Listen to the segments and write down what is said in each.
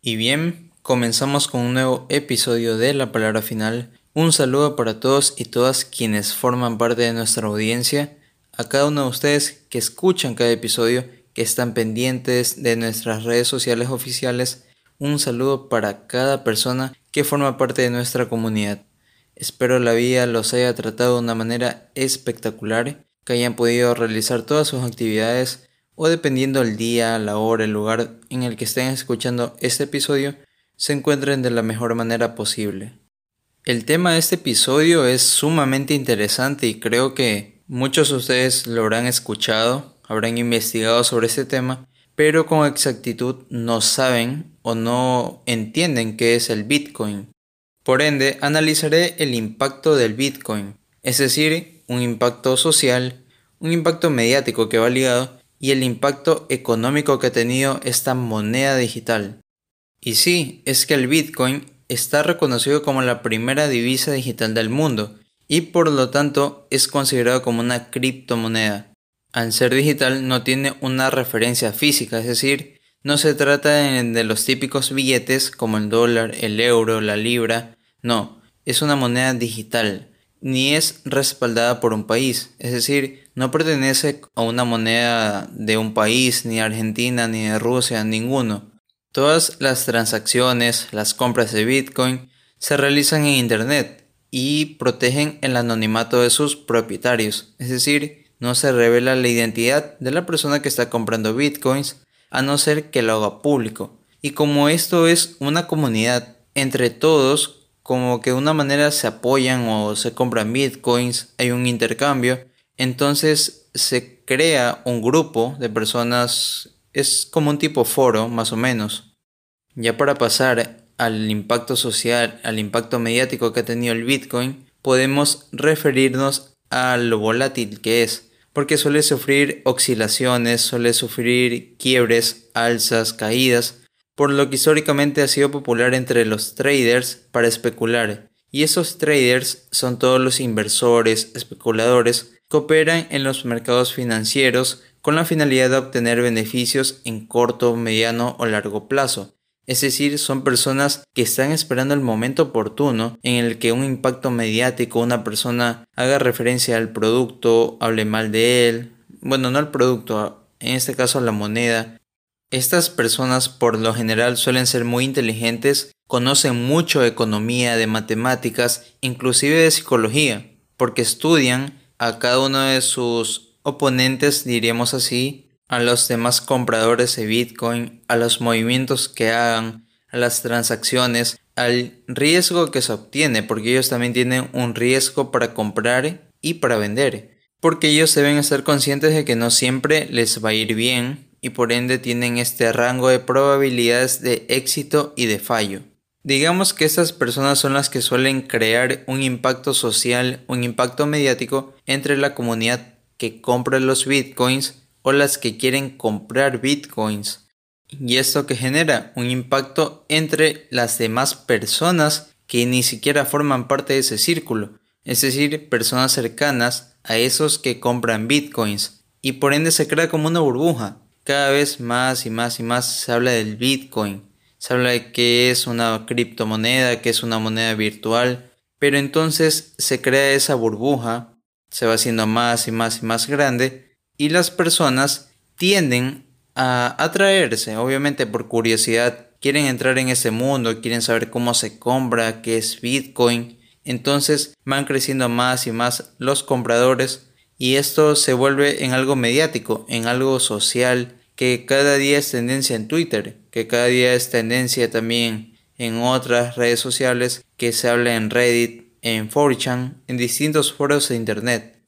Y bien, comenzamos con un nuevo episodio de La Palabra Final. Un saludo para todos y todas quienes forman parte de nuestra audiencia, a cada uno de ustedes que escuchan cada episodio, que están pendientes de nuestras redes sociales oficiales. Un saludo para cada persona que forma parte de nuestra comunidad. Espero la vida los haya tratado de una manera espectacular, que hayan podido realizar todas sus actividades o dependiendo del día, la hora, el lugar en el que estén escuchando este episodio, se encuentren de la mejor manera posible. El tema de este episodio es sumamente interesante y creo que muchos de ustedes lo habrán escuchado, habrán investigado sobre este tema, pero con exactitud no saben o no entienden qué es el Bitcoin. Por ende, analizaré el impacto del Bitcoin, es decir, un impacto social, un impacto mediático que va ligado y el impacto económico que ha tenido esta moneda digital. Y sí, es que el Bitcoin está reconocido como la primera divisa digital del mundo y por lo tanto es considerado como una criptomoneda. Al ser digital no tiene una referencia física, es decir, no se trata de los típicos billetes como el dólar, el euro, la libra, no, es una moneda digital, ni es respaldada por un país, es decir, no pertenece a una moneda de un país, ni Argentina, ni de Rusia, ninguno. Todas las transacciones, las compras de Bitcoin se realizan en Internet y protegen el anonimato de sus propietarios, es decir, no se revela la identidad de la persona que está comprando Bitcoins a no ser que lo haga público. Y como esto es una comunidad, entre todos como que de una manera se apoyan o se compran bitcoins, hay un intercambio, entonces se crea un grupo de personas, es como un tipo foro más o menos. Ya para pasar al impacto social, al impacto mediático que ha tenido el bitcoin, podemos referirnos a lo volátil que es, porque suele sufrir oscilaciones, suele sufrir quiebres, alzas, caídas, por lo que históricamente ha sido popular entre los traders para especular. Y esos traders son todos los inversores, especuladores, que operan en los mercados financieros con la finalidad de obtener beneficios en corto, mediano o largo plazo. Es decir, son personas que están esperando el momento oportuno en el que un impacto mediático, una persona haga referencia al producto, hable mal de él, bueno, no al producto, en este caso la moneda, estas personas por lo general suelen ser muy inteligentes, conocen mucho de economía, de matemáticas, inclusive de psicología, porque estudian a cada uno de sus oponentes, diríamos así, a los demás compradores de Bitcoin, a los movimientos que hagan, a las transacciones, al riesgo que se obtiene, porque ellos también tienen un riesgo para comprar y para vender, porque ellos deben estar conscientes de que no siempre les va a ir bien, y por ende tienen este rango de probabilidades de éxito y de fallo. Digamos que estas personas son las que suelen crear un impacto social, un impacto mediático entre la comunidad que compra los bitcoins o las que quieren comprar bitcoins. Y esto que genera un impacto entre las demás personas que ni siquiera forman parte de ese círculo, es decir, personas cercanas a esos que compran bitcoins, y por ende se crea como una burbuja, cada vez más y más y más se habla del Bitcoin. Se habla de que es una criptomoneda, que es una moneda virtual. Pero entonces se crea esa burbuja, se va haciendo más y más y más grande y las personas tienden a atraerse, obviamente por curiosidad, quieren entrar en ese mundo, quieren saber cómo se compra, qué es Bitcoin. Entonces van creciendo más y más los compradores y esto se vuelve en algo mediático, en algo social, que cada día es tendencia en Twitter, que cada día es tendencia también en otras redes sociales, que se habla en Reddit, en 4chan, en distintos foros de Internet.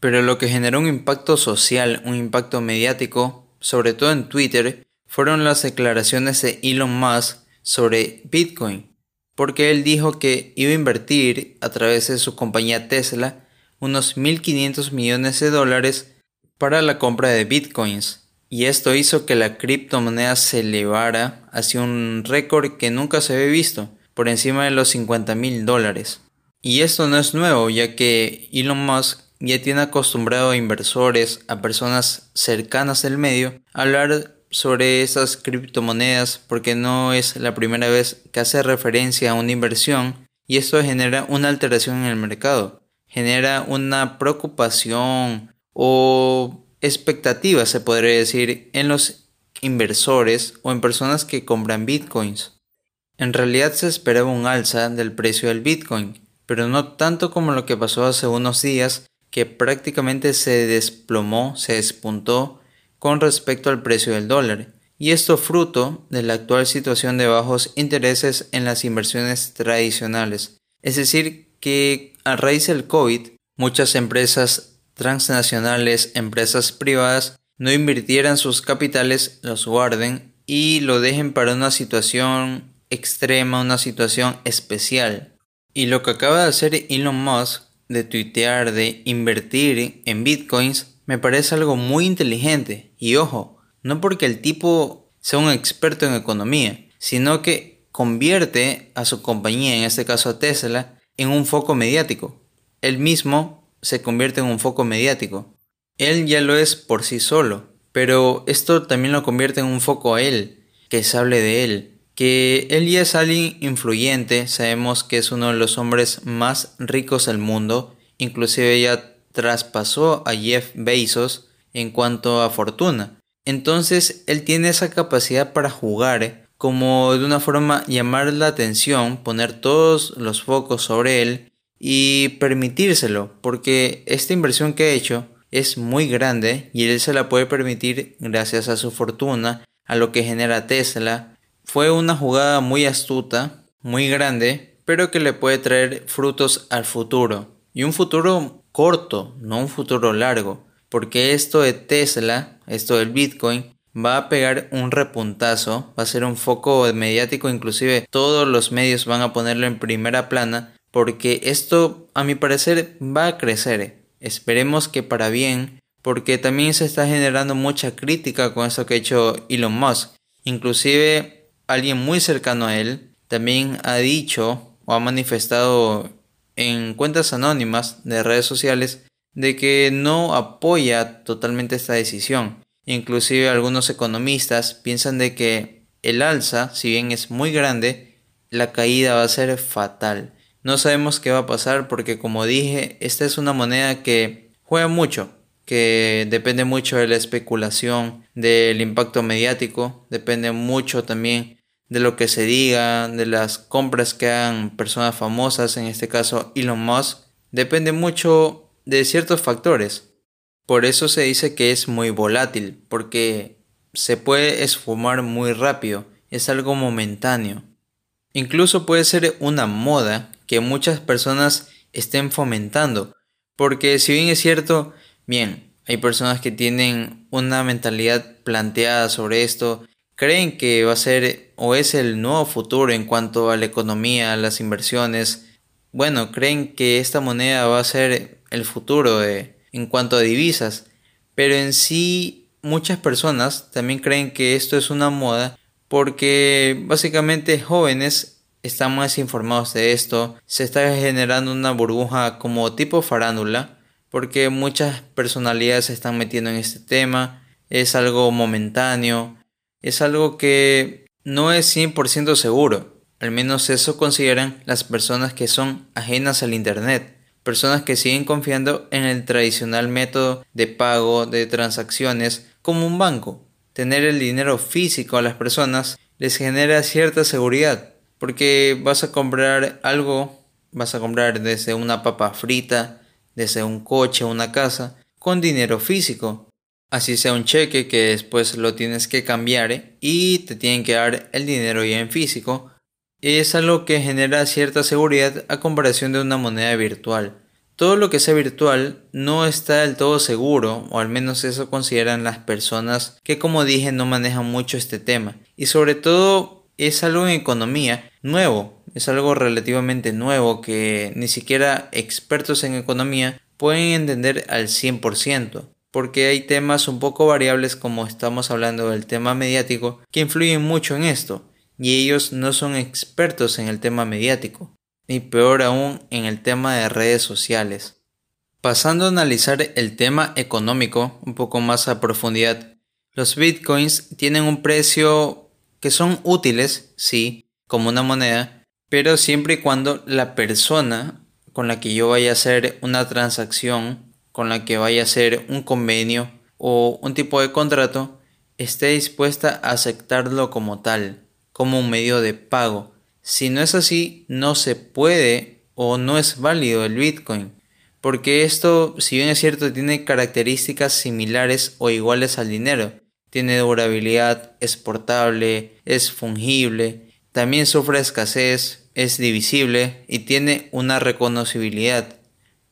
Pero lo que generó un impacto social, un impacto mediático, sobre todo en Twitter, fueron las declaraciones de Elon Musk sobre Bitcoin, porque él dijo que iba a invertir a través de su compañía Tesla unos 1.500 millones de dólares para la compra de Bitcoins y esto hizo que la criptomoneda se elevara hacia un récord que nunca se había visto, por encima de los 50 mil dólares. Y esto no es nuevo, ya que Elon Musk ya tiene acostumbrado a inversores, a personas cercanas del medio, a hablar sobre esas criptomonedas porque no es la primera vez que hace referencia a una inversión y esto genera una alteración en el mercado, genera una preocupación o expectativa, se podría decir, en los inversores o en personas que compran bitcoins. En realidad se esperaba un alza del precio del bitcoin, pero no tanto como lo que pasó hace unos días, que prácticamente se desplomó, se despuntó con respecto al precio del dólar, y esto fruto de la actual situación de bajos intereses en las inversiones tradicionales. Es decir, que a raíz del COVID, muchas empresas transnacionales, empresas privadas, no invirtieran sus capitales, los guarden y lo dejen para una situación extrema, una situación especial. Y lo que acaba de hacer Elon Musk, de tuitear, de invertir en bitcoins, me parece algo muy inteligente. Y ojo, no porque el tipo sea un experto en economía, sino que convierte a su compañía, en este caso a Tesla, en un foco mediático. Él mismo se convierte en un foco mediático. Él ya lo es por sí solo, pero esto también lo convierte en un foco a él, que se hable de él, que él ya es alguien influyente, sabemos que es uno de los hombres más ricos del mundo, inclusive ya traspasó a Jeff Bezos en cuanto a fortuna. Entonces él tiene esa capacidad para jugar como de una forma llamar la atención, poner todos los focos sobre él y permitírselo, porque esta inversión que ha hecho es muy grande y él se la puede permitir gracias a su fortuna, a lo que genera Tesla, fue una jugada muy astuta, muy grande, pero que le puede traer frutos al futuro. Y un futuro corto, no un futuro largo. Porque esto de Tesla, esto del Bitcoin, va a pegar un repuntazo, va a ser un foco mediático, inclusive todos los medios van a ponerlo en primera plana, porque esto a mi parecer va a crecer. Esperemos que para bien, porque también se está generando mucha crítica con eso que ha hecho Elon Musk. Inclusive alguien muy cercano a él también ha dicho o ha manifestado en cuentas anónimas de redes sociales de que no apoya totalmente esta decisión. Inclusive algunos economistas piensan de que el alza, si bien es muy grande, la caída va a ser fatal. No sabemos qué va a pasar porque como dije, esta es una moneda que juega mucho, que depende mucho de la especulación, del impacto mediático, depende mucho también de lo que se diga, de las compras que hagan personas famosas, en este caso Elon Musk, depende mucho de ciertos factores. Por eso se dice que es muy volátil, porque se puede esfumar muy rápido, es algo momentáneo. Incluso puede ser una moda que muchas personas estén fomentando, porque si bien es cierto, bien, hay personas que tienen una mentalidad planteada sobre esto, creen que va a ser o es el nuevo futuro en cuanto a la economía, las inversiones. Bueno, creen que esta moneda va a ser el futuro en cuanto a divisas, pero en sí muchas personas también creen que esto es una moda porque básicamente jóvenes están más informados de esto, se está generando una burbuja como tipo farándula, porque muchas personalidades se están metiendo en este tema, es algo momentáneo, es algo que no es 100% seguro. Al menos eso consideran las personas que son ajenas al Internet. Personas que siguen confiando en el tradicional método de pago de transacciones como un banco. Tener el dinero físico a las personas les genera cierta seguridad. Porque vas a comprar algo, vas a comprar desde una papa frita, desde un coche, una casa, con dinero físico así sea un cheque que después lo tienes que cambiar ¿eh? y te tienen que dar el dinero ya en físico, es algo que genera cierta seguridad a comparación de una moneda virtual. Todo lo que sea virtual no está del todo seguro, o al menos eso consideran las personas que como dije no manejan mucho este tema. Y sobre todo es algo en economía nuevo, es algo relativamente nuevo que ni siquiera expertos en economía pueden entender al 100% porque hay temas un poco variables como estamos hablando del tema mediático que influyen mucho en esto y ellos no son expertos en el tema mediático, ni peor aún en el tema de redes sociales. Pasando a analizar el tema económico un poco más a profundidad, Los bitcoins tienen un precio que son útiles, sí, como una moneda, pero siempre y cuando la persona con la que yo vaya a hacer una transacción, con la que vaya a hacer un convenio o un tipo de contrato, esté dispuesta a aceptarlo como tal, como un medio de pago. Si no es así, no se puede o no es válido el Bitcoin. Porque esto, si bien es cierto, tiene características similares o iguales al dinero. Tiene durabilidad, es portable, es fungible, también sufre escasez, es divisible y tiene una reconocibilidad,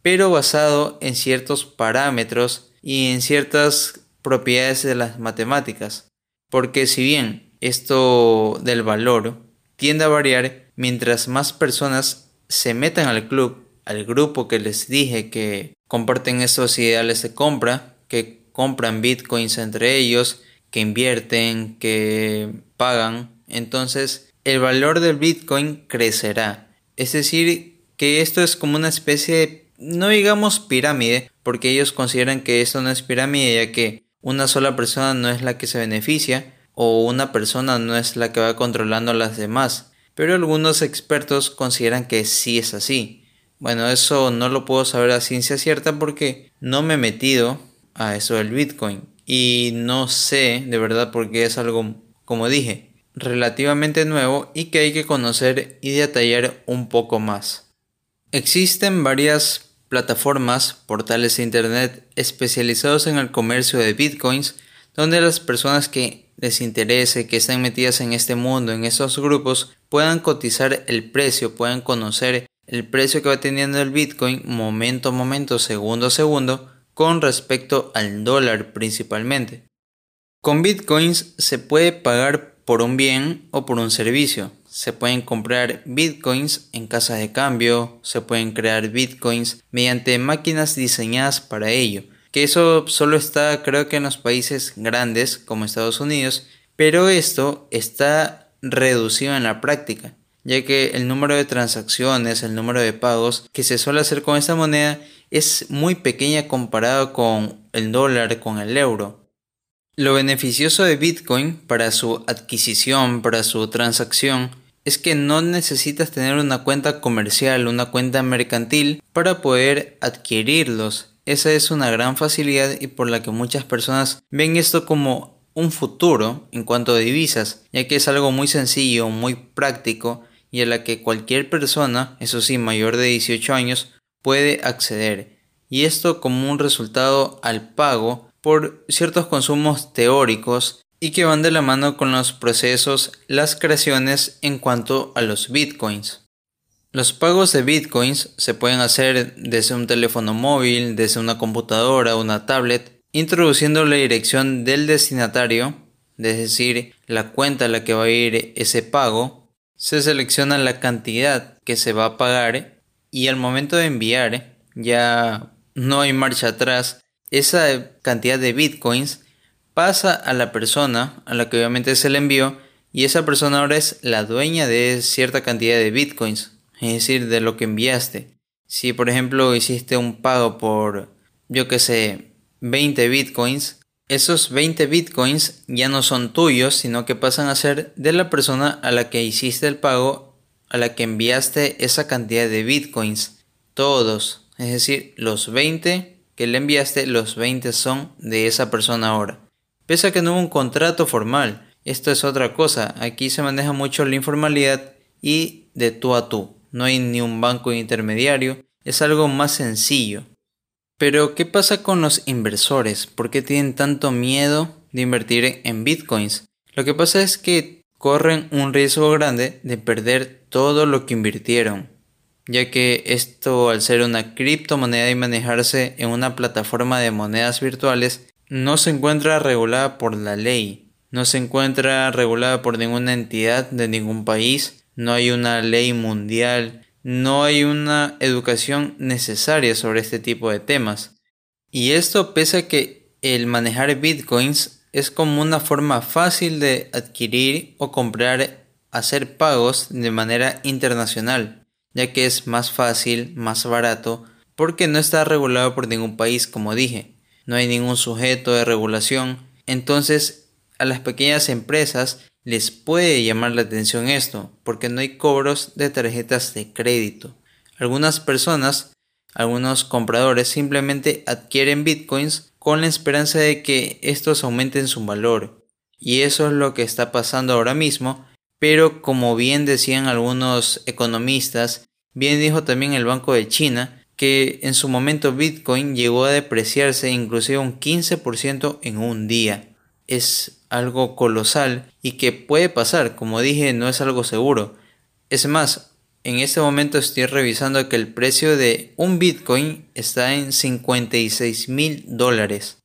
pero basado en ciertos parámetros y en ciertas propiedades de las matemáticas. Porque si bien esto del valor tiende a variar mientras más personas se metan al club, al grupo que les dije que comparten estos ideales de compra, que compran bitcoins entre ellos, que invierten, que pagan, entonces el valor del bitcoin crecerá. Es decir, que esto es como una especie de, no digamos pirámide, porque ellos consideran que esto no es pirámide ya que una sola persona no es la que se beneficia o una persona no es la que va controlando a las demás. Pero algunos expertos consideran que sí es así. Bueno, eso no lo puedo saber a ciencia cierta porque no me he metido a eso del Bitcoin. Y no sé de verdad porque es algo, como dije, relativamente nuevo y que hay que conocer y detallar un poco más. Existen varias plataformas, portales de Internet especializados en el comercio de bitcoins, donde las personas que les interese, que están metidas en este mundo, en esos grupos, puedan cotizar el precio, puedan conocer el precio que va teniendo el bitcoin momento a momento, segundo a segundo, con respecto al dólar principalmente. Con bitcoins se puede pagar por un bien o por un servicio se pueden comprar bitcoins en casas de cambio, se pueden crear bitcoins mediante máquinas diseñadas para ello. Que eso solo está creo que en los países grandes como Estados Unidos, pero esto está reducido en la práctica, ya que el número de transacciones, el número de pagos que se suele hacer con esta moneda es muy pequeña comparado con el dólar, con el euro. Lo beneficioso de Bitcoin para su adquisición, para su transacción, es que no necesitas tener una cuenta comercial, una cuenta mercantil para poder adquirirlos. Esa es una gran facilidad y por la que muchas personas ven esto como un futuro en cuanto a divisas, ya que es algo muy sencillo, muy práctico y a la que cualquier persona, eso sí, mayor de 18 años, puede acceder. Y esto como un resultado al pago por ciertos consumos teóricos y que van de la mano con los procesos, las creaciones en cuanto a los bitcoins. Los pagos de bitcoins se pueden hacer desde un teléfono móvil, desde una computadora, una tablet, introduciendo la dirección del destinatario, es decir, la cuenta a la que va a ir ese pago, se selecciona la cantidad que se va a pagar y al momento de enviar ya no hay marcha atrás, esa cantidad de bitcoins pasa a la persona a la que obviamente se le envió y esa persona ahora es la dueña de cierta cantidad de bitcoins, es decir, de lo que enviaste. Si por ejemplo hiciste un pago por, yo que sé, 20 bitcoins, esos 20 bitcoins ya no son tuyos, sino que pasan a ser de la persona a la que hiciste el pago, a la que enviaste esa cantidad de bitcoins. Todos, es decir, los 20 que le enviaste, los 20 son de esa persona ahora. Pese a que no hubo un contrato formal, esto es otra cosa, aquí se maneja mucho la informalidad y de tú a tú, no hay ni un banco intermediario, es algo más sencillo. Pero, ¿qué pasa con los inversores? ¿Por qué tienen tanto miedo de invertir en bitcoins? Lo que pasa es que corren un riesgo grande de perder todo lo que invirtieron, ya que esto al ser una criptomoneda y manejarse en una plataforma de monedas virtuales no se encuentra regulada por la ley, no se encuentra regulada por ninguna entidad de ningún país, no hay una ley mundial, no hay una educación necesaria sobre este tipo de temas. Y esto pese a que el manejar bitcoins es como una forma fácil de adquirir o comprar, hacer pagos de manera internacional, ya que es más fácil, más barato, porque no está regulado por ningún país, como dije no hay ningún sujeto de regulación Entonces, a las pequeñas empresas les puede llamar la atención esto, porque no hay cobros de tarjetas de crédito. Algunas personas, algunos compradores simplemente adquieren bitcoins con la esperanza de que estos aumenten su valor. Y eso es lo que está pasando ahora mismo, pero como bien decían algunos economistas, bien dijo también el Banco de China, que en su momento Bitcoin llegó a depreciarse inclusive un 15% en un día. Es algo colosal y que puede pasar, como dije, no es algo seguro. Es más, en este momento estoy revisando que el precio de un Bitcoin está en 56 mil dólares.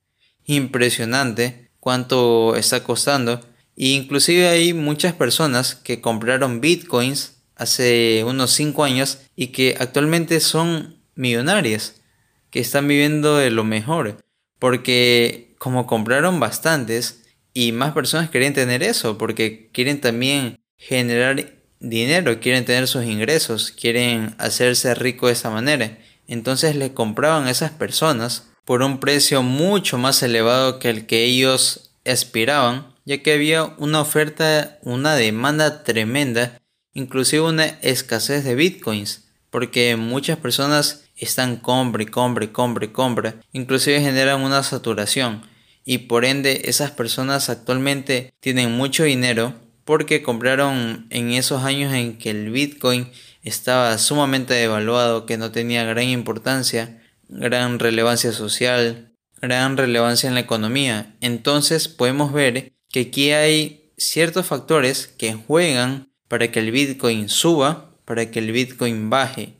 Impresionante cuánto está costando. E inclusive hay muchas personas que compraron Bitcoins hace unos 5 años y que actualmente son millonarias, que están viviendo de lo mejor. Porque como compraron bastantes, y más personas quieren tener eso porque quieren también generar dinero, quieren tener sus ingresos, quieren hacerse rico de esa manera. Entonces le compraban a esas personas por un precio mucho más elevado que el que ellos aspiraban, ya que había una oferta, una demanda tremenda, inclusive una escasez de bitcoins, porque muchas personas están compra y compra y compra y compra, inclusive generan una saturación y por ende esas personas actualmente tienen mucho dinero porque compraron en esos años en que el Bitcoin estaba sumamente devaluado, que no tenía gran importancia, gran relevancia social, gran relevancia en la economía. Entonces podemos ver que aquí hay ciertos factores que juegan para que el Bitcoin suba, para que el Bitcoin baje.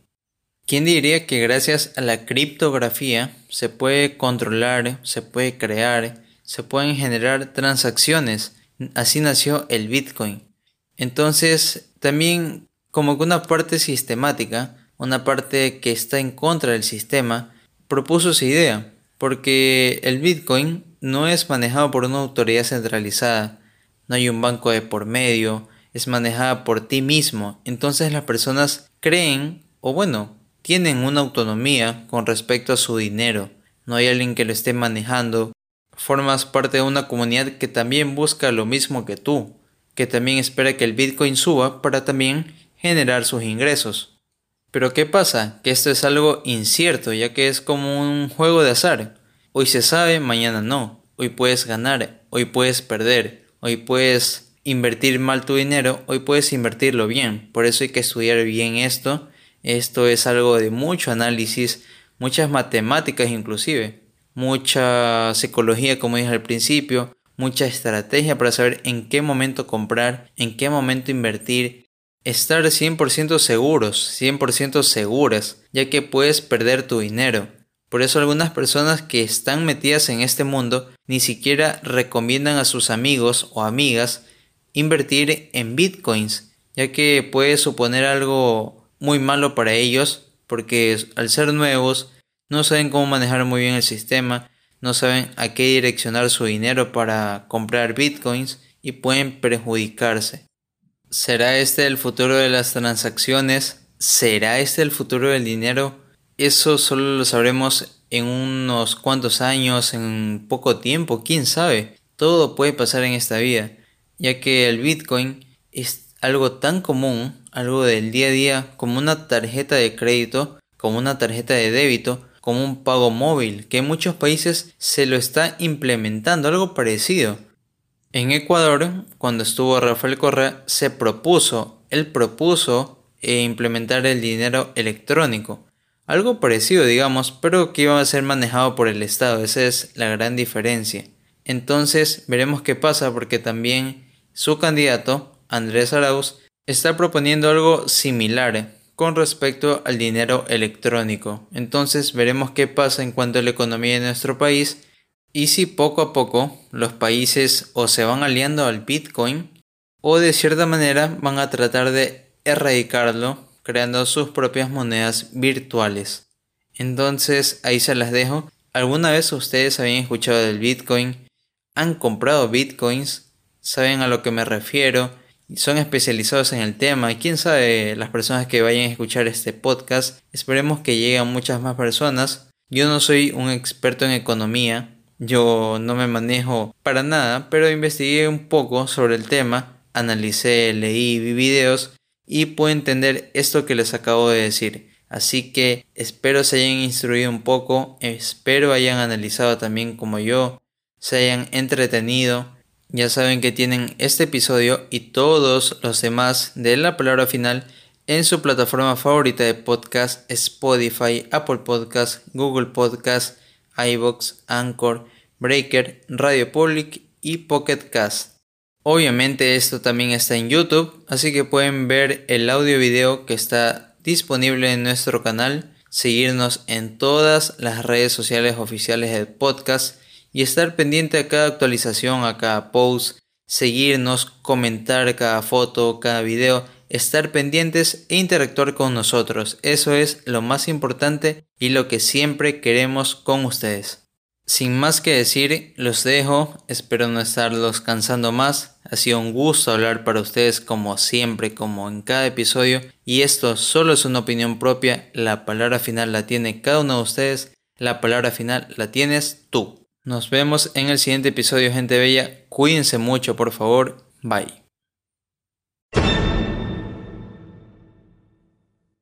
¿Quién diría que gracias a la criptografía se puede controlar, se puede crear, se pueden generar transacciones? Así nació el Bitcoin. Entonces, también como que una parte sistemática, una parte que está en contra del sistema, propuso esa idea, porque el Bitcoin no es manejado por una autoridad centralizada, no hay un banco de por medio, es manejada por ti mismo. Entonces las personas creen, o bueno, tienen una autonomía con respecto a su dinero. No hay alguien que lo esté manejando. Formas parte de una comunidad que también busca lo mismo que tú, que también espera que el Bitcoin suba para también generar sus ingresos. Pero ¿qué pasa? Que esto es algo incierto, ya que es como un juego de azar. Hoy se sabe, mañana no. Hoy puedes ganar, hoy puedes perder, hoy puedes invertir mal tu dinero, hoy puedes invertirlo bien. Por eso hay que estudiar bien esto esto es algo de mucho análisis, muchas matemáticas inclusive, mucha psicología como dije al principio, mucha estrategia para saber en qué momento comprar, en qué momento invertir, estar 100% seguros, 100% seguras, ya que puedes perder tu dinero. Por eso algunas personas que están metidas en este mundo ni siquiera recomiendan a sus amigos o amigas invertir en bitcoins, ya que puede suponer algo muy malo para ellos porque al ser nuevos no saben cómo manejar muy bien el sistema, no saben a qué direccionar su dinero para comprar bitcoins y pueden perjudicarse. ¿Será este el futuro de las transacciones? ¿Será este el futuro del dinero? Eso solo lo sabremos en unos cuantos años, en poco tiempo, quién sabe. Todo puede pasar en esta vida, ya que el bitcoin es algo tan común, algo del día a día, como una tarjeta de crédito, como una tarjeta de débito, como un pago móvil, que en muchos países se lo está implementando, algo parecido. En Ecuador, cuando estuvo Rafael Correa, se propuso, él propuso eh, implementar el dinero electrónico. Algo parecido, digamos, pero que iba a ser manejado por el Estado. Esa es la gran diferencia. Entonces, veremos qué pasa porque también su candidato, Andrés Arauz, está proponiendo algo similar con respecto al dinero electrónico. Entonces veremos qué pasa en cuanto a la economía de nuestro país y si poco a poco los países o se van aliando al Bitcoin o de cierta manera van a tratar de erradicarlo creando sus propias monedas virtuales. Entonces ahí se las dejo. ¿Alguna vez ustedes habían escuchado del Bitcoin? ¿Han comprado Bitcoins? ¿Saben a lo que me refiero? Son especializados en el tema. Y quién sabe, las personas que vayan a escuchar este podcast, esperemos que lleguen muchas más personas. Yo no soy un experto en economía, Yo no me manejo para nada, pero investigué un poco sobre el tema, analicé, leí, vi videos y puedo entender esto que les acabo de decir. Así que espero se hayan instruido un poco, espero hayan analizado también como yo, se hayan entretenido. Ya saben que tienen este episodio y todos los demás de la palabra final en su plataforma favorita de podcast, Spotify, Apple Podcast, Google Podcast, iBox, Anchor, Breaker, Radio Public y Pocket Cast. Obviamente esto también está en YouTube, así que pueden ver el audio video que está disponible en nuestro canal, seguirnos en todas las redes sociales oficiales del podcast y estar pendiente a cada actualización, a cada post, seguirnos, comentar cada foto, cada video estar pendientes e interactuar con nosotros. Eso es lo más importante y lo que siempre queremos con ustedes. Sin más que decir, los dejo, espero no estarlos cansando más. Ha sido un gusto hablar para ustedes como siempre, como en cada episodio. Y esto solo es una opinión propia, la palabra final la tiene cada uno de ustedes, la palabra final la tienes tú. Nos vemos en el siguiente episodio, gente bella. Cuídense mucho, por favor. Bye.